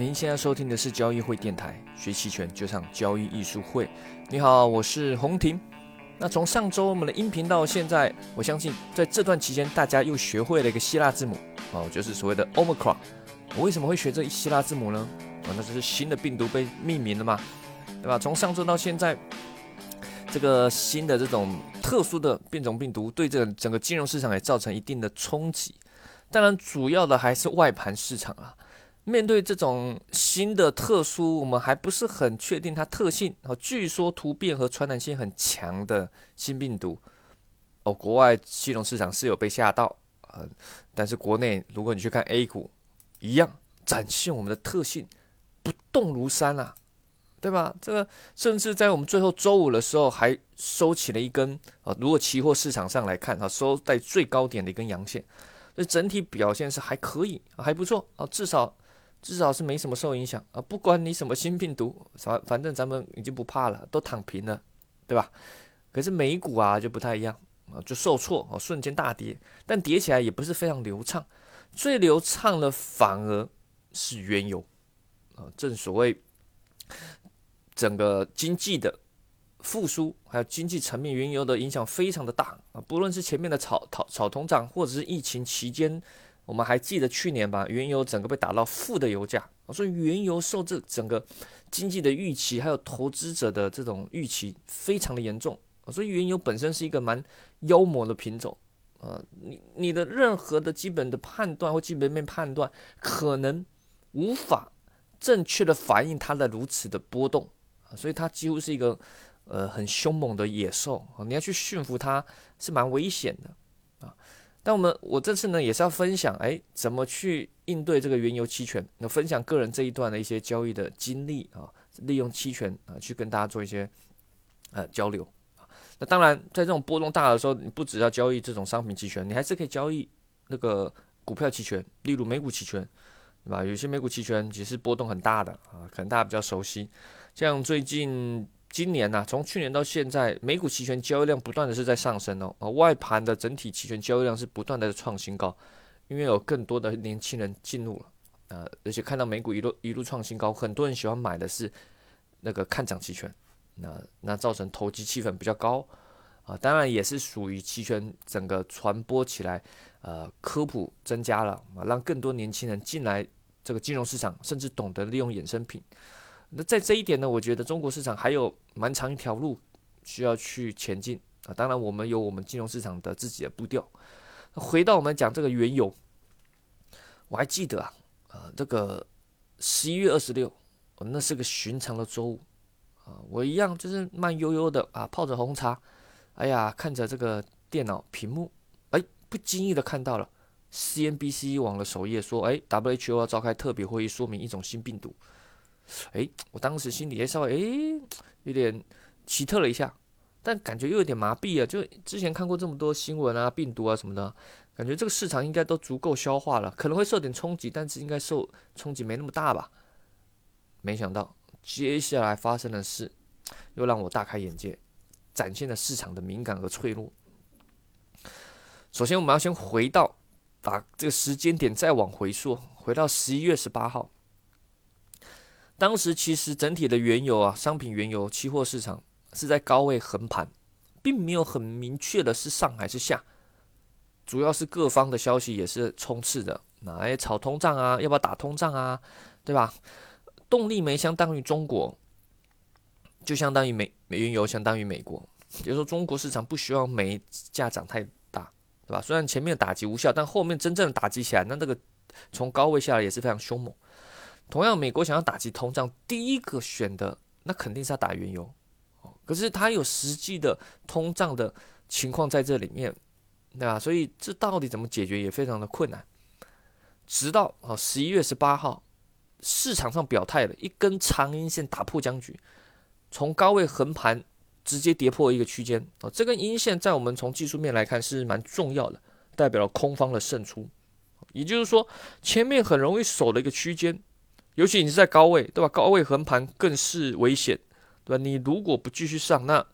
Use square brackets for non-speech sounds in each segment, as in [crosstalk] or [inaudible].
您现在收听的是交易会电台，学期权就上交易艺术会。你好，我是洪婷。那从上周我们的音频到现在，我相信在这段期间，大家又学会了一个希腊字母哦，就是所谓的 Omicron。我为什么会学这希腊字母呢？哦，那就是新的病毒被命名了嘛，对吧？从上周到现在，这个新的这种特殊的变种病毒对这个整个金融市场也造成一定的冲击。当然，主要的还是外盘市场啊。面对这种新的特殊，我们还不是很确定它特性哦。据说突变和传染性很强的新病毒哦，国外金融市场是有被吓到啊，但是国内如果你去看 A 股，一样展现我们的特性，不动如山啊，对吧？这个甚至在我们最后周五的时候还收起了一根啊，如果期货市场上来看啊，收在最高点的一根阳线，所以整体表现是还可以，还不错啊，至少。至少是没什么受影响啊！不管你什么新病毒，反反正咱们已经不怕了，都躺平了，对吧？可是美股啊就不太一样啊，就受挫啊，瞬间大跌，但跌起来也不是非常流畅，最流畅的反而是原油啊。正所谓整个经济的复苏，还有经济层面，原油的影响非常的大啊。不论是前面的炒炒炒通胀，或者是疫情期间。我们还记得去年吧，原油整个被打到负的油价，所以原油受这整个经济的预期，还有投资者的这种预期，非常的严重所以原油本身是一个蛮妖魔的品种啊，你你的任何的基本的判断或基本面判断，可能无法正确的反映它的如此的波动，所以它几乎是一个呃很凶猛的野兽，你要去驯服它是蛮危险的。但我们我这次呢也是要分享，哎，怎么去应对这个原油期权？那分享个人这一段的一些交易的经历啊，利用期权啊去跟大家做一些呃交流。那当然，在这种波动大的时候，你不只要交易这种商品期权，你还是可以交易那个股票期权，例如美股期权，对吧？有些美股期权其实波动很大的啊，可能大家比较熟悉，像最近。今年呢，从去年到现在，美股期权交易量不断的是在上升哦，啊，外盘的整体期权交易量是不断的创新高，因为有更多的年轻人进入了，啊，而且看到美股一路一路创新高，很多人喜欢买的是那个看涨期权，那那造成投机气氛比较高，啊，当然也是属于期权整个传播起来，呃，科普增加了，啊，让更多年轻人进来这个金融市场，甚至懂得利用衍生品。那在这一点呢，我觉得中国市场还有蛮长一条路需要去前进啊。当然，我们有我们金融市场的自己的步调。回到我们讲这个原油，我还记得啊，呃，这个十一月二十六，那是个寻常的周五啊，我一样就是慢悠悠的啊，泡着红茶，哎呀，看着这个电脑屏幕，哎，不经意的看到了 CNBC 网的首页说，哎，WHO 要召开特别会议，说明一种新病毒。哎，我当时心里也稍微哎有点奇特了一下，但感觉又有点麻痹啊。就之前看过这么多新闻啊，病毒啊什么的，感觉这个市场应该都足够消化了，可能会受点冲击，但是应该受冲击没那么大吧。没想到接下来发生的事又让我大开眼界，展现了市场的敏感和脆弱。首先，我们要先回到把这个时间点再往回溯，回到十一月十八号。当时其实整体的原油啊，商品原油期货市场是在高位横盘，并没有很明确的是上还是下，主要是各方的消息也是充斥的，哪些炒通胀啊，要不要打通胀啊，对吧？动力煤相当于中国，就相当于美美原油相当于美国，也就是说中国市场不希望煤价涨太大，对吧？虽然前面打击无效，但后面真正的打击起来，那这个从高位下来也是非常凶猛。同样，美国想要打击通胀，第一个选的那肯定是要打原油，可是它有实际的通胀的情况在这里面，对吧？所以这到底怎么解决也非常的困难。直到啊十一月十八号，市场上表态了一根长阴线打破僵局，从高位横盘直接跌破一个区间啊，这根阴线在我们从技术面来看是蛮重要的，代表了空方的胜出，也就是说前面很容易守的一个区间。尤其你是在高位，对吧？高位横盘更是危险，对吧？你如果不继续上，那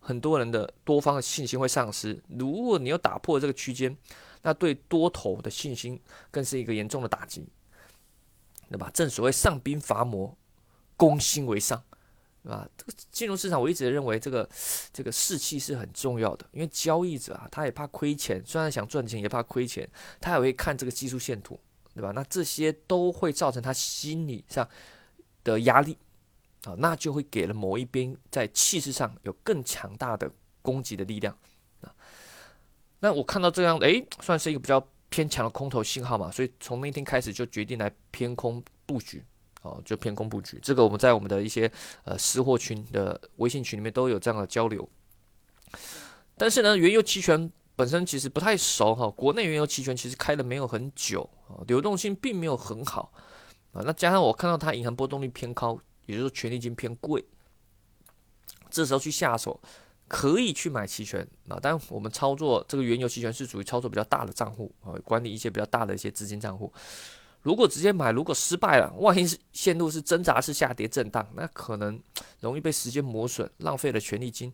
很多人的多方的信心会丧失。如果你要打破这个区间，那对多头的信心更是一个严重的打击。对吧？正所谓上兵伐谋，攻心为上，对吧？这个金融市场我一直认为这个这个士气是很重要的，因为交易者啊，他也怕亏钱，虽然想赚钱也怕亏钱，他也会看这个技术线图，对吧？那这些都会造成他心理上的压力啊，那就会给了某一边在气势上有更强大的攻击的力量啊。那我看到这样，诶，算是一个比较。偏强的空头信号嘛，所以从那天开始就决定来偏空布局，哦，就偏空布局。这个我们在我们的一些呃私货群的微信群里面都有这样的交流。但是呢，原油期权本身其实不太熟哈，国内原油期权其实开的没有很久，流动性并没有很好啊。那加上我看到它银行波动率偏高，也就是说权利金偏贵，这时候去下手。可以去买期权啊，但我们操作这个原油期权是属于操作比较大的账户啊，管理一些比较大的一些资金账户。如果直接买，如果失败了，万一是陷入是挣扎式下跌震荡，那可能容易被时间磨损，浪费了权利金。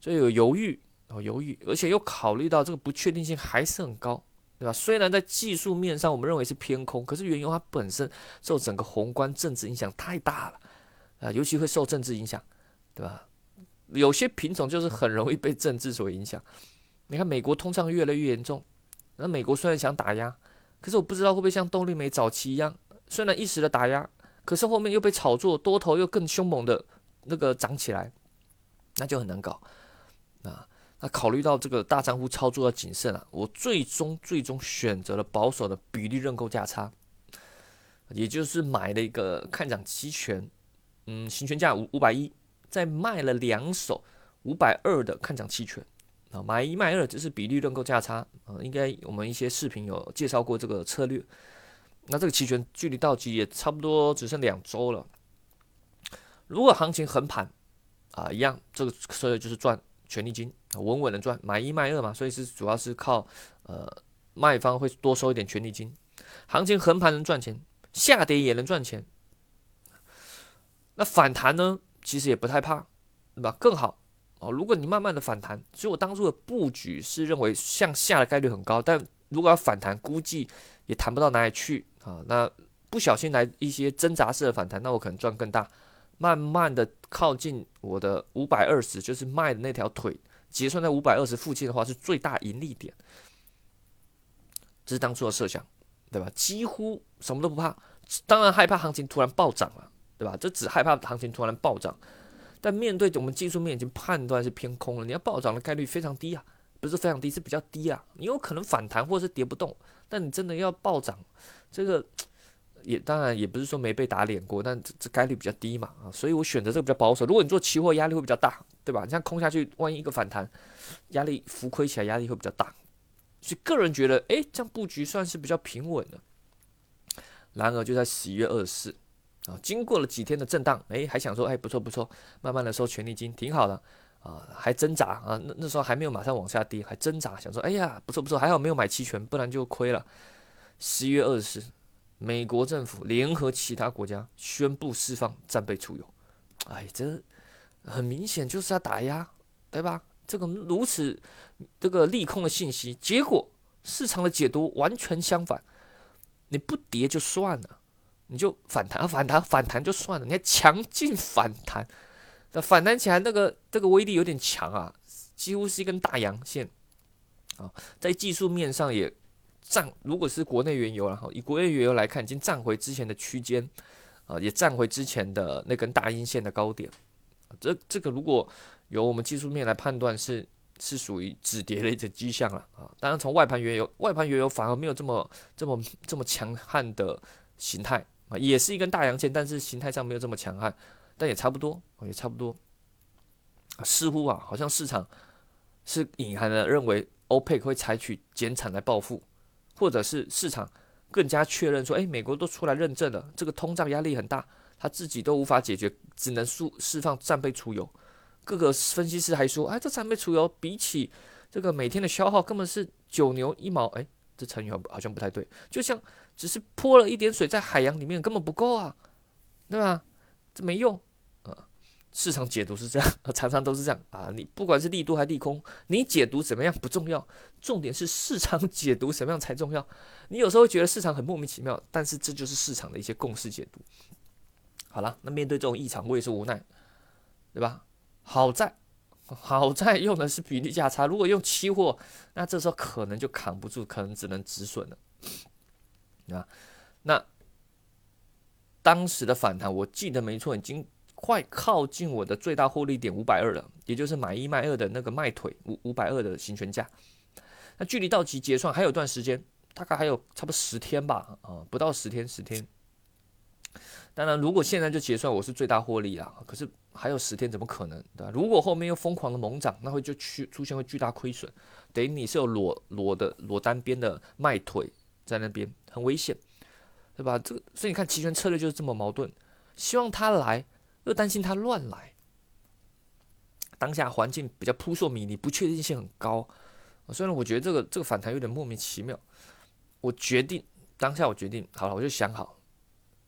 所以有犹豫啊，犹豫，而且又考虑到这个不确定性还是很高，对吧？虽然在技术面上我们认为是偏空，可是原油它本身受整个宏观政治影响太大了啊，尤其会受政治影响，对吧？有些品种就是很容易被政治所影响。你看美国通胀越来越严重，那美国虽然想打压，可是我不知道会不会像动力煤早期一样，虽然一时的打压，可是后面又被炒作多头又更凶猛的那个涨起来，那就很难搞啊。那考虑到这个大账户操作要谨慎啊，我最终最终选择了保守的比例认购价差，也就是买了一个看涨期权，嗯，行权价五五百一。再卖了两手五百二的看涨期权啊，买一卖二只是比例认购价差啊，应该我们一些视频有介绍过这个策略。那这个期权距离到期也差不多只剩两周了。如果行情横盘啊，一样这个策略就是赚权利金，稳稳的赚，买一卖二嘛，所以是主要是靠呃卖方会多收一点权利金。行情横盘能赚钱，下跌也能赚钱。那反弹呢？其实也不太怕，对吧？更好哦。如果你慢慢的反弹，所以我当初的布局是认为向下的概率很高，但如果要反弹，估计也弹不到哪里去啊。那不小心来一些挣扎式的反弹，那我可能赚更大。慢慢的靠近我的五百二十，就是卖的那条腿，结算在五百二十附近的话，是最大盈利点。这是当初的设想，对吧？几乎什么都不怕，当然害怕行情突然暴涨了。对吧？这只害怕行情突然暴涨，但面对我们技术面已经判断是偏空了，你要暴涨的概率非常低啊，不是非常低，是比较低啊。你有可能反弹或者是跌不动，但你真的要暴涨，这个也当然也不是说没被打脸过，但这这概率比较低嘛啊。所以我选择这个比较保守。如果你做期货，压力会比较大，对吧？你像空下去，万一一个反弹，压力浮亏起来，压力会比较大。所以个人觉得，哎，这样布局算是比较平稳的。然而就在十一月二十四。啊，经过了几天的震荡，哎，还想说，哎，不错不错，慢慢的收权利金，挺好的啊，还挣扎啊，那那时候还没有马上往下跌，还挣扎，想说，哎呀，不错不错，还好没有买期权，不然就亏了。十一月二十四，美国政府联合其他国家宣布释放战备储油，哎，这很明显就是要打压，对吧？这个如此这个利空的信息，结果市场的解读完全相反，你不跌就算了。你就反弹，反弹，反弹就算了，你还强劲反弹，那反弹起来那个这个威力有点强啊，几乎是一根大阳线啊，在技术面上也站，如果是国内原油然后以国内原油来看，已经站回之前的区间啊，也站回之前的那根大阴线的高点，这这个如果由我们技术面来判断是是属于止跌的一种迹象了啊，当然从外盘原油，外盘原油反而没有这么这么这么强悍的形态。啊，也是一根大阳线，但是形态上没有这么强悍，但也差不多，也差不多。似乎啊，好像市场是隐含的认为欧佩克会采取减产来报复，或者是市场更加确认说，哎，美国都出来认证了，这个通胀压力很大，他自己都无法解决，只能释释放战备储油。各个分析师还说，哎，这战备储油比起这个每天的消耗，根本是九牛一毛。哎，这成语好像不太对，就像。只是泼了一点水在海洋里面，根本不够啊，对吧？这没用。市场解读是这样，常常都是这样啊。你不管是利多还是利空，你解读怎么样不重要，重点是市场解读怎么样才重要。你有时候会觉得市场很莫名其妙，但是这就是市场的一些共识解读。好了，那面对这种异常，我也是无奈，对吧？好在，好在用的是比例价差，如果用期货，那这时候可能就扛不住，可能只能止损了。啊，那当时的反弹，我记得没错，已经。快靠近我的最大获利点五百二了，也就是买一卖二的那个卖腿五五百二的行权价。那距离到期结算还有段时间，大概还有差不多十天吧，啊，不到十天，十天。当然，如果现在就结算，我是最大获利啦。可是还有十天，怎么可能？对吧？如果后面又疯狂的猛涨，那会就去出现会巨大亏损，等于你是有裸裸的裸单边的卖腿在那边，很危险，对吧？这个所以你看期权策略就是这么矛盾，希望他来。又担心它乱来，当下环境比较扑朔迷离，不确定性很高。虽然我觉得这个这个反弹有点莫名其妙，我决定当下我决定好了，我就想好，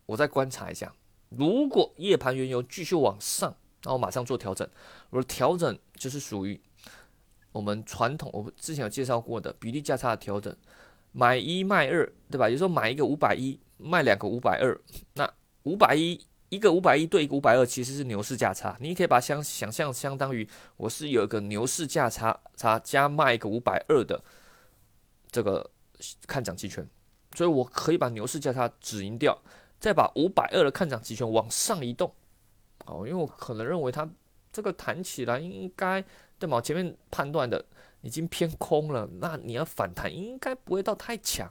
我再观察一下。如果夜盘原油继续往上，那我马上做调整。我的调整就是属于我们传统，我之前有介绍过的比例价差的调整，买一卖二，对吧？有时候买一个五百一，卖两个五百二，那五百一。一个五百一对一个五百二，其实是牛市价差。你可以把相想象相当于我是有一个牛市价差差加卖一个五百二的这个看涨期权，所以我可以把牛市价差止盈掉，再把五百二的看涨期权往上移动。哦，因为我可能认为它这个弹起来应该对吗？前面判断的已经偏空了，那你要反弹应该不会到太强。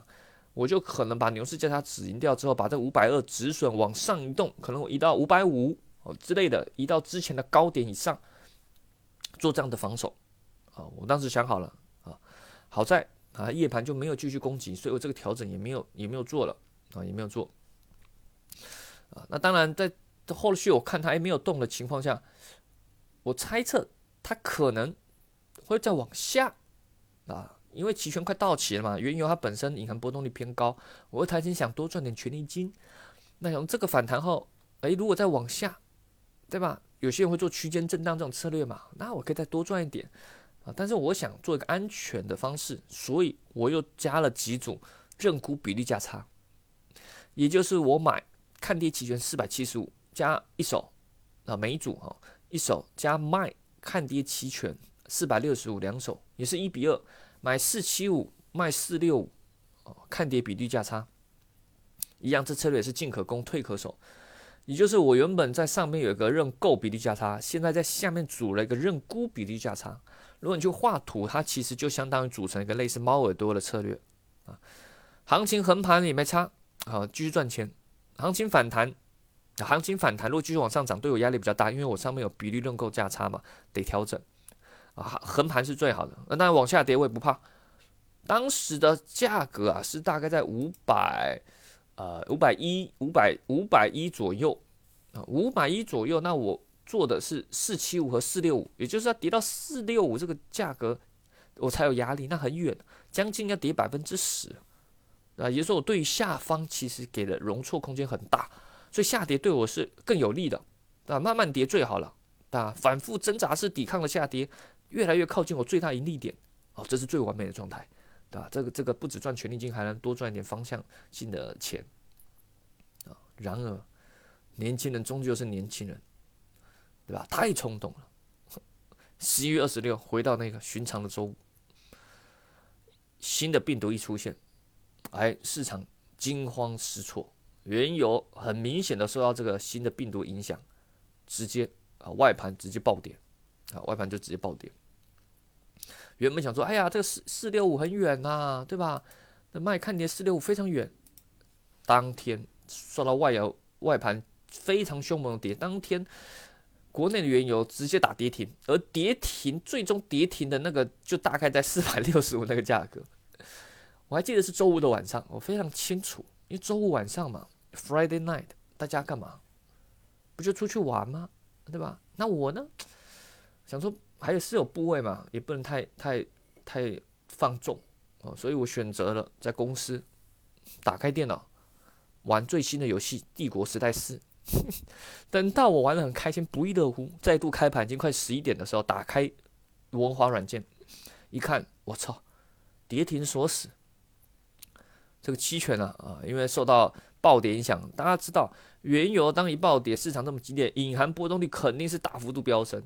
我就可能把牛市价差止盈掉之后，把这五百二止损往上移动，可能我移到五百五哦之类的，移到之前的高点以上，做这样的防守啊。我当时想好了啊，好在啊夜盘就没有继续攻击，所以我这个调整也没有也没有做了啊，也没有做啊。那当然在后续我看它还没有动的情况下，我猜测它可能会再往下啊。因为期权快到期了嘛，原油它本身隐含波动率偏高，我台前想多赚点权利金。那从这个反弹后，诶，如果再往下，对吧？有些人会做区间震荡这种策略嘛，那我可以再多赚一点啊。但是我想做一个安全的方式，所以我又加了几组认沽比例价差，也就是我买看跌期权四百七十五加一手啊，每一组哈一手加卖看跌期权四百六十五两手，也是一比二。买四七五卖四六五，哦，看跌比率价差一样，这策略是进可攻退可守，也就是我原本在上面有一个认购比例价差，现在在下面组了一个认沽比例价差。如果你去画图，它其实就相当于组成一个类似猫耳朵的策略啊。行情横盘也没差，好继续赚钱。行情反弹，行情反弹如果继续往上涨，对我压力比较大，因为我上面有比例认购价差嘛，得调整。啊，横盘是最好的。那往下跌我也不怕。当时的价格啊是大概在五百，呃，五百一、五百五百一左右啊，五百一左右。那我做的是四七五和四六五，也就是要跌到四六五这个价格，我才有压力。那很远，将近要跌百分之十啊。也就是说，我对下方其实给的容错空间很大，所以下跌对我是更有利的啊。慢慢跌最好了啊，反复挣扎是抵抗了下跌。越来越靠近我最大盈利点，哦，这是最完美的状态，对吧？这个这个不止赚权利金，还能多赚一点方向性的钱，啊！然而，年轻人终究是年轻人，对吧？太冲动了。十一月二十六，回到那个寻常的周五，新的病毒一出现，哎，市场惊慌失措，原油很明显的受到这个新的病毒影响，直接啊外盘直接暴跌，啊外盘就直接暴跌。原本想说，哎呀，这个四四六五很远呐，对吧？那卖看跌四六五非常远。当天刷到外油外盘非常凶猛的跌，当天国内的原油直接打跌停，而跌停最终跌停的那个就大概在 [laughs] 四百六十五那个价格。我还记得是周五的晚上，我非常清楚，因为周五晚上嘛，Friday night，大家干嘛？不就出去玩吗？对吧？那我呢，想说。还有是有部位嘛，也不能太太太放纵哦，所以我选择了在公司打开电脑玩最新的游戏《帝国时代四》，[laughs] 等到我玩的很开心，不亦乐乎，再度开盘，已经快十一点的时候，打开文华软件，一看，我操，跌停锁死。这个期权呢，啊，因为受到暴跌影响，大家知道，原油当一暴跌，市场这么激烈，隐含波动率肯定是大幅度飙升。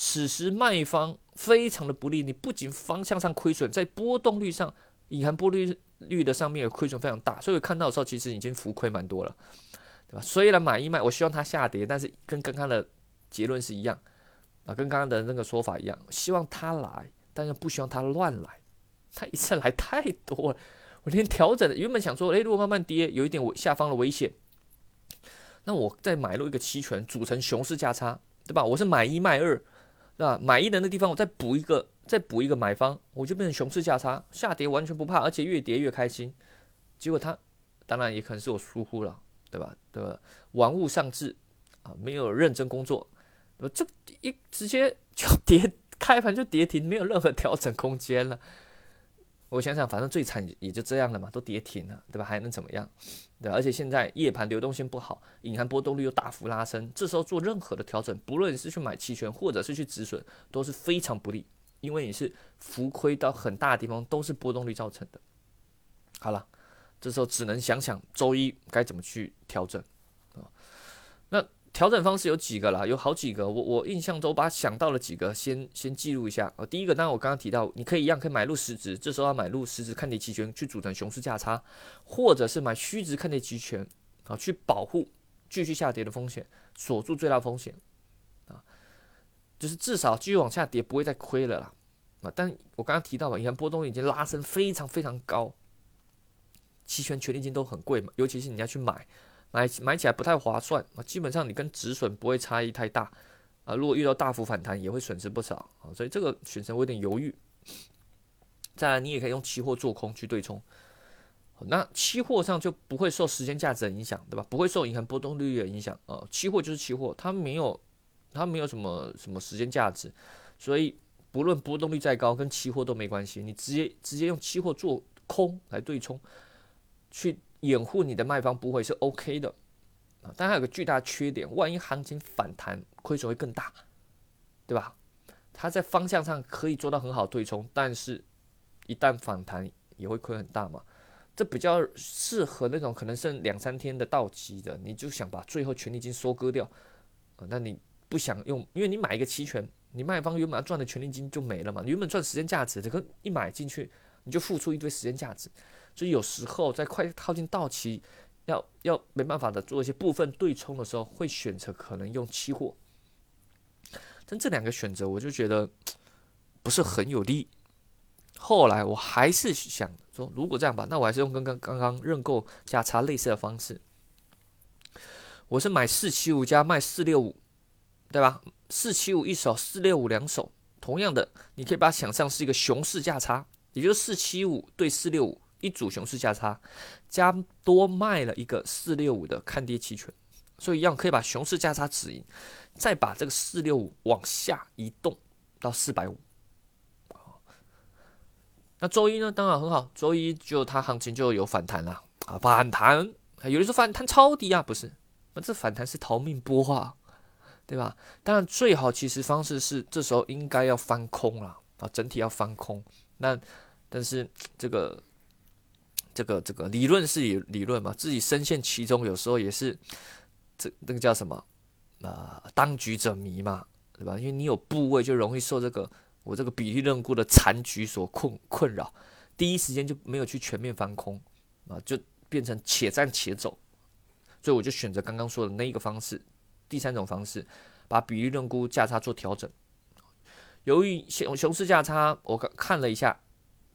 此时卖方非常的不利，你不仅方向上亏损，在波动率上，隐含波率率的上面也亏损非常大。所以看到的时候，其实已经浮亏蛮多了。对吧？虽然买一卖，我希望它下跌，但是跟刚刚的结论是一样啊，跟刚刚的那个说法一样，希望它来，但是不希望它乱来。它一次来太多了，我连调整原本想说，诶，如果慢慢跌，有一点我下方的危险，那我再买入一个期权，组成熊市价差，对吧？我是买一卖二，对吧？买一的地方，我再补一个，再补一个买方，我就变成熊市价差，下跌完全不怕，而且越跌越开心。结果他，当然也可能是我疏忽了。对吧？对吧？玩物丧志啊，没有认真工作，这一直接就跌，开盘就跌停，没有任何调整空间了。我想想，反正最惨也就这样了嘛，都跌停了，对吧？还能怎么样？对，而且现在夜盘流动性不好，隐含波动率又大幅拉升，这时候做任何的调整，不论是去买期权或者是去止损，都是非常不利，因为你是浮亏到很大的地方，都是波动率造成的。好了。这时候只能想想周一该怎么去调整啊？那调整方式有几个啦？有好几个。我我印象中把想到了几个，先先记录一下啊。第一个，当然我刚刚提到，你可以一样可以买入实值，这时候要买入实值看跌期权去组成熊市价差，或者是买虚值看跌期权啊，去保护继续下跌的风险，锁住最大风险啊，就是至少继续往下跌不会再亏了啦啊。但我刚刚提到嘛，你看波动已经拉升非常非常高。期权权利金都很贵嘛，尤其是你要去买，买买起来不太划算啊。基本上你跟止损不会差异太大啊。如果遇到大幅反弹，也会损失不少啊。所以这个选择我有点犹豫。再来，你也可以用期货做空去对冲，那期货上就不会受时间价值的影响，对吧？不会受银行波动率的影响啊。期货就是期货，它没有它没有什么什么时间价值，所以不论波动率再高，跟期货都没关系。你直接直接用期货做空来对冲。去掩护你的卖方不会是 OK 的啊，但它有个巨大缺点，万一行情反弹，亏损会更大，对吧？它在方向上可以做到很好对冲，但是一旦反弹也会亏很大嘛。这比较适合那种可能剩两三天的到期的，你就想把最后权利金收割掉啊？那你不想用，因为你买一个期权，你卖方原本要赚的权利金就没了嘛，你原本赚时间价值，这个一买进去你就付出一堆时间价值。所以有时候在快靠近到期，要要没办法的做一些部分对冲的时候，会选择可能用期货。但这两个选择，我就觉得 [tsk] 不是很有利。后来我还是想说，如果这样吧，那我还是用跟刚刚刚认购价差类似的方式。我是买四七五加卖四六五，对吧？四七五一手，四六五两手。同样的，你可以把它想象是一个熊市价差，也就是四七五对四六五。一组熊市价差，加多卖了一个四六五的看跌期权，所以一样可以把熊市价差止盈，再把这个四六五往下移动到四百五。那周一呢？当然很好，周一就它行情就有反弹了啊！反弹，有人说反弹超低啊，不是？那这反弹是逃命波啊，对吧？当然最好其实方式是这时候应该要翻空了啊，整体要翻空。那但是这个。这个这个理论是理理论嘛，自己深陷其中，有时候也是这那个叫什么啊？当局者迷嘛，对吧？因为你有部位，就容易受这个我这个比例论沽的残局所困困扰，第一时间就没有去全面翻空啊，就变成且战且走，所以我就选择刚刚说的那一个方式，第三种方式，把比例论沽价差做调整。由于熊熊市价差，我看了一下，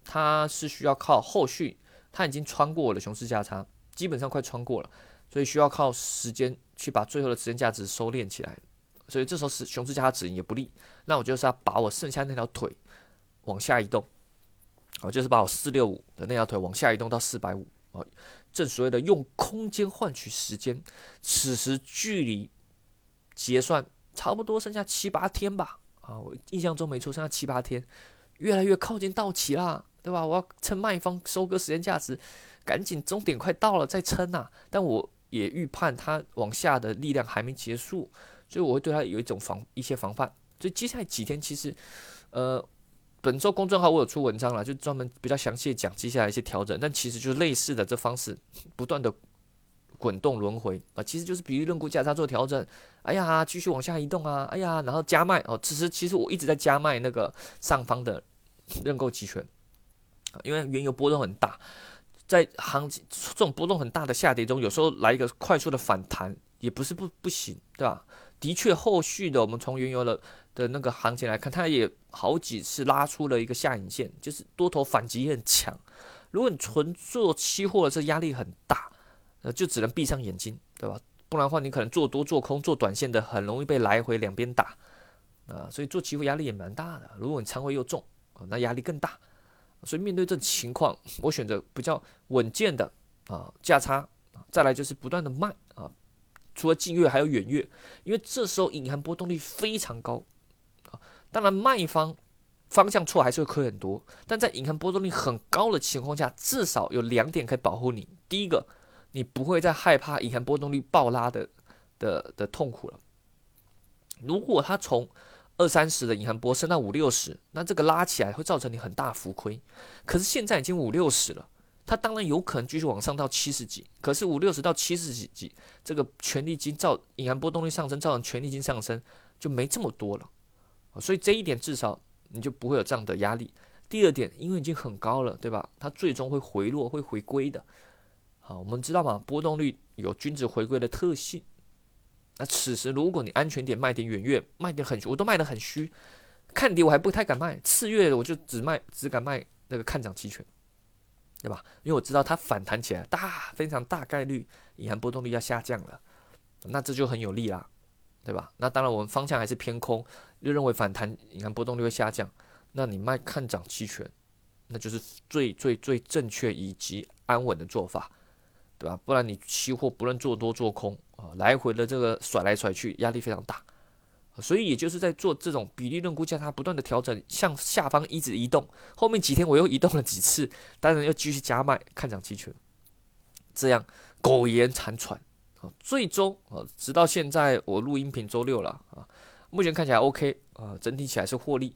它是需要靠后续。它已经穿过我的熊市价差，基本上快穿过了，所以需要靠时间去把最后的时间价值收敛起来。所以这时候是熊市价差止盈也不利。那我就是要把我剩下那条腿往下移动，我就是把我四六五的那条腿往下移动到四百五啊。正所谓的用空间换取时间，此时距离结算差不多剩下七八天吧啊，我印象中没错，剩下七八天，越来越靠近到期啦。对吧？我要趁卖方收割时间价值，赶紧终点快到了再撑呐！但我也预判它往下的力量还没结束，所以我会对它有一种防一些防范。所以接下来几天其实，呃，本周公众号我有出文章了，就专门比较详细讲接下来一些调整，但其实就是类似的这方式，不断的滚动轮回啊，其实就是比喻论股价差做调整，哎呀，继续往下移动啊，哎呀，然后加卖哦，其实其实我一直在加卖那个上方的认购期权，因为原油波动很大。在行情这种波动很大的下跌中，有时候来一个快速的反弹也不是不不行，对吧？的确，后续的我们从原油的的那个行情来看，它也好几次拉出了一个下影线，就是多头反击也很强。如果你纯做期货的，这压力很大，呃，就只能闭上眼睛，对吧？不然的话，你可能做多做空做短线的，很容易被来回两边打啊。所以做期货压力也蛮大的。如果你仓位又重，那压力更大。所以面对这情况，我选择比较稳健的啊价差，再来就是不断的卖啊，除了近月还有远月，因为这时候隐含波动率非常高啊。当然卖方方向错还是会亏很多，但在隐含波动率很高的情况下，至少有两点可以保护你：第一个，你不会再害怕隐含波动率爆拉的的的痛苦了。如果它从二三十的银行波升到五六十，那这个拉起来会造成你很大浮亏。可是现在已经五六十了，它当然有可能继续往上到七十几。可是五六十到七十几几，这个权利金造银行波动率上升，造成权利金上升就没这么多了。所以这一点至少你就不会有这样的压力。第二点，因为已经很高了，对吧？它最终会回落，会回归的。好，我们知道嘛，波动率有均值回归的特性。那此时，如果你安全点卖点远月，卖点很，我都卖得很虚，看跌我还不太敢卖，次月我就只卖，只敢卖那个看涨期权，对吧？因为我知道它反弹起来大，非常大概率隐含波动率要下降了，那这就很有利啦，对吧？那当然我们方向还是偏空，又认为反弹隐含波动率会下降，那你卖看涨期权，那就是最最最正确以及安稳的做法。对吧？不然你期货不论做多做空啊，来回的这个甩来甩去，压力非常大。所以也就是在做这种比例论估价，它不断的调整，向下方一直移动。后面几天我又移动了几次，当然又继续加卖看涨期权，这样苟延残喘啊。最终啊，直到现在我录音频周六了啊，目前看起来 OK 啊，整体起来是获利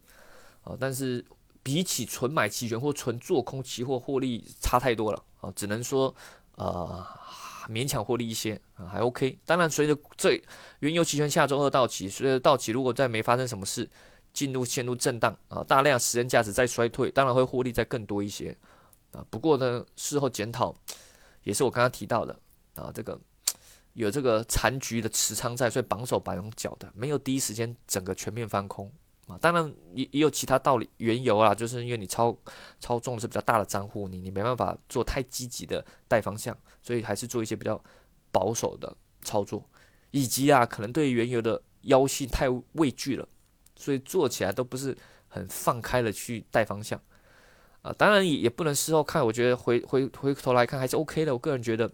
啊，但是比起纯买期权或纯做空期货获利差太多了啊，只能说。呃，勉强获利一些啊，还 OK。当然，随着这原油期权下周二到期，随着到期，如果再没发生什么事，进入陷入震荡啊，大量时间价值再衰退，当然会获利再更多一些啊。不过呢，事后检讨也是我刚刚提到的啊，这个有这个残局的持仓在，所以绑手绑脚的，没有第一时间整个全面翻空。啊，当然也也有其他道理，缘由啊，就是因为你操操纵的是比较大的账户，你你没办法做太积极的带方向，所以还是做一些比较保守的操作，以及啊，可能对原油的妖性太畏惧了，所以做起来都不是很放开了去带方向，啊，当然也也不能事后看，我觉得回回回头来看还是 OK 的，我个人觉得，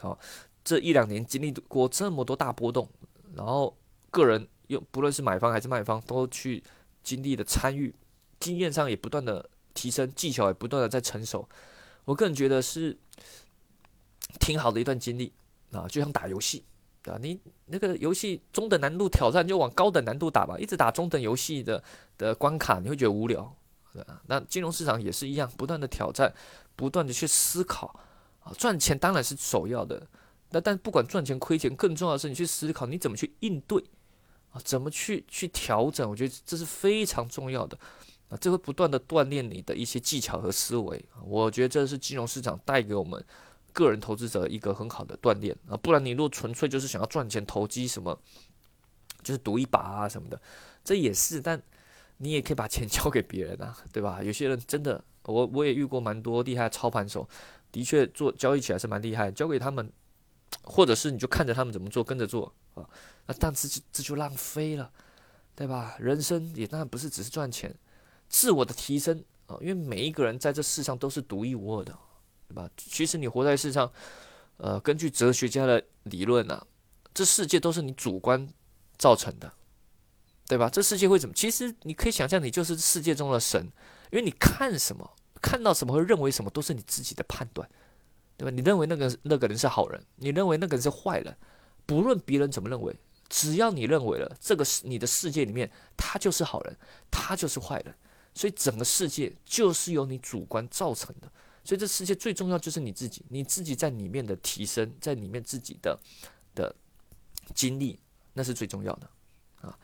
好，这一两年经历过这么多大波动，然后个人。用不论是买方还是卖方，都去经历的参与，经验上也不断的提升，技巧也不断的在成熟。我个人觉得是挺好的一段经历啊，就像打游戏啊，你那个游戏中等难度挑战就往高等难度打吧，一直打中等游戏的的关卡，你会觉得无聊。那金融市场也是一样，不断的挑战，不断的去思考啊，赚钱当然是首要的，那但不管赚钱亏钱，更重要的是你去思考你怎么去应对。啊，怎么去去调整？我觉得这是非常重要的啊，这会不断的锻炼你的一些技巧和思维。我觉得这是金融市场带给我们个人投资者一个很好的锻炼啊。不然你若纯粹就是想要赚钱投机什么，就是赌一把啊什么的，这也是。但你也可以把钱 [laughs] 交给别人啊，对吧？有些人真的，我我也遇过蛮多厉害的操盘手，的确做交易起来是蛮厉害，交给他们，或者是你就看着他们怎么做，跟着做啊。那但是这这就浪费了，对吧？人生也当然不是只是赚钱，自我的提升啊，因为每一个人在这世上都是独一无二的，对吧？其实你活在世上，呃，根据哲学家的理论啊，这世界都是你主观造成的，对吧？这世界会怎么？其实你可以想象，你就是世界中的神，因为你看什么，看到什么，会认为什么，都是你自己的判断。对吧？你认为那个那个人是好人，你认为那个人是坏人，不论别人怎么认为，只要你认为了这个是你的世界里面，他就是好人，他就是坏人，所以整个世界就是由你主观造成的。所以这世界最重要就是你自己，你自己在里面的提升，在里面自己的的经历，那是最重要的啊。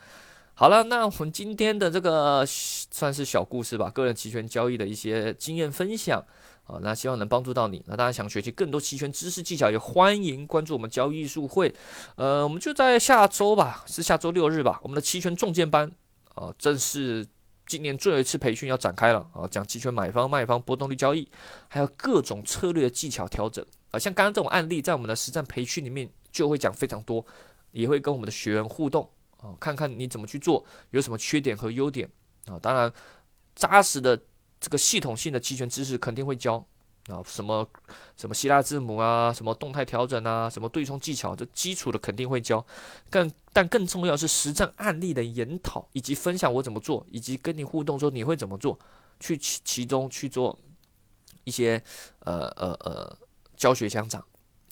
好了，那我们今天的这个算是小故事吧，个人期权交易的一些经验分享啊，那希望能帮助到你。那大家想学习更多期权知识技巧，也欢迎关注我们交易术会。呃，我们就在下周吧，是下周六日吧，我们的期权重建班啊，正式。今年最后一次培训要展开了啊，讲期权买方卖方波动率交易，还有各种策略的技巧调整啊。像刚刚这种案例，在我们的实战培训里面就会讲非常多，也会跟我们的学员互动啊，看看你怎么去做，有什么缺点和优点啊。当然，扎实的这个系统性的期权知识肯定会教。啊，什么什么希腊字母啊，什么动态调整啊，什么对冲技巧，这基础的肯定会教。更但更重要是实战案例的研讨以及分享我怎么做，以及跟你互动说你会怎么做，去其其中去做一些呃呃呃教学相长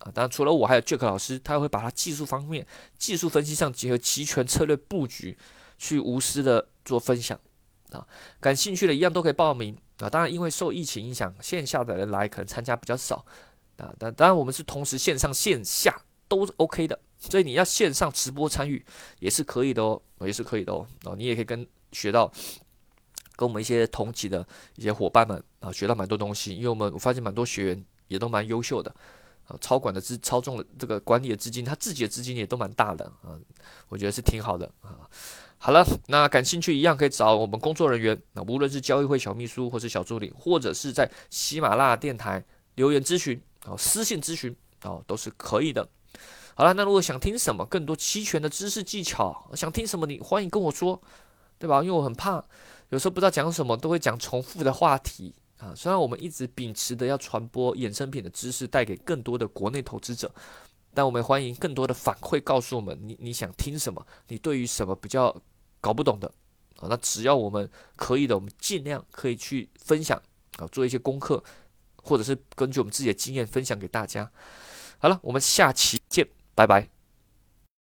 啊。当然除了我，还有 Jack 老师，他会把他技术方面、技术分析上结合期权策略布局，去无私的做分享啊。感兴趣的一样都可以报名。啊，当然，因为受疫情影响，线下的人来可能参加比较少啊。但当然，我们是同时线上线下都 OK 的，所以你要线上直播参与也是可以的哦，也是可以的哦。啊，你也可以跟学到跟我们一些同级的一些伙伴们啊，学到蛮多东西。因为我们我发现蛮多学员也都蛮优秀的啊，操管的资操纵的这个管理的资金，他自己的资金也都蛮大的啊，我觉得是挺好的啊。好了，那感兴趣一样可以找我们工作人员。那无论是交易会小秘书，或是小助理，或者是在喜马拉雅电台留言咨询啊，私信咨询啊，都是可以的。好了，那如果想听什么更多期权的知识技巧，想听什么，你欢迎跟我说，对吧？因为我很怕有时候不知道讲什么，都会讲重复的话题啊。虽然我们一直秉持的要传播衍生品的知识，带给更多的国内投资者。但我们欢迎更多的反馈，告诉我们你你想听什么，你对于什么比较搞不懂的啊？那只要我们可以的，我们尽量可以去分享啊，做一些功课，或者是根据我们自己的经验分享给大家。好了，我们下期见，拜拜。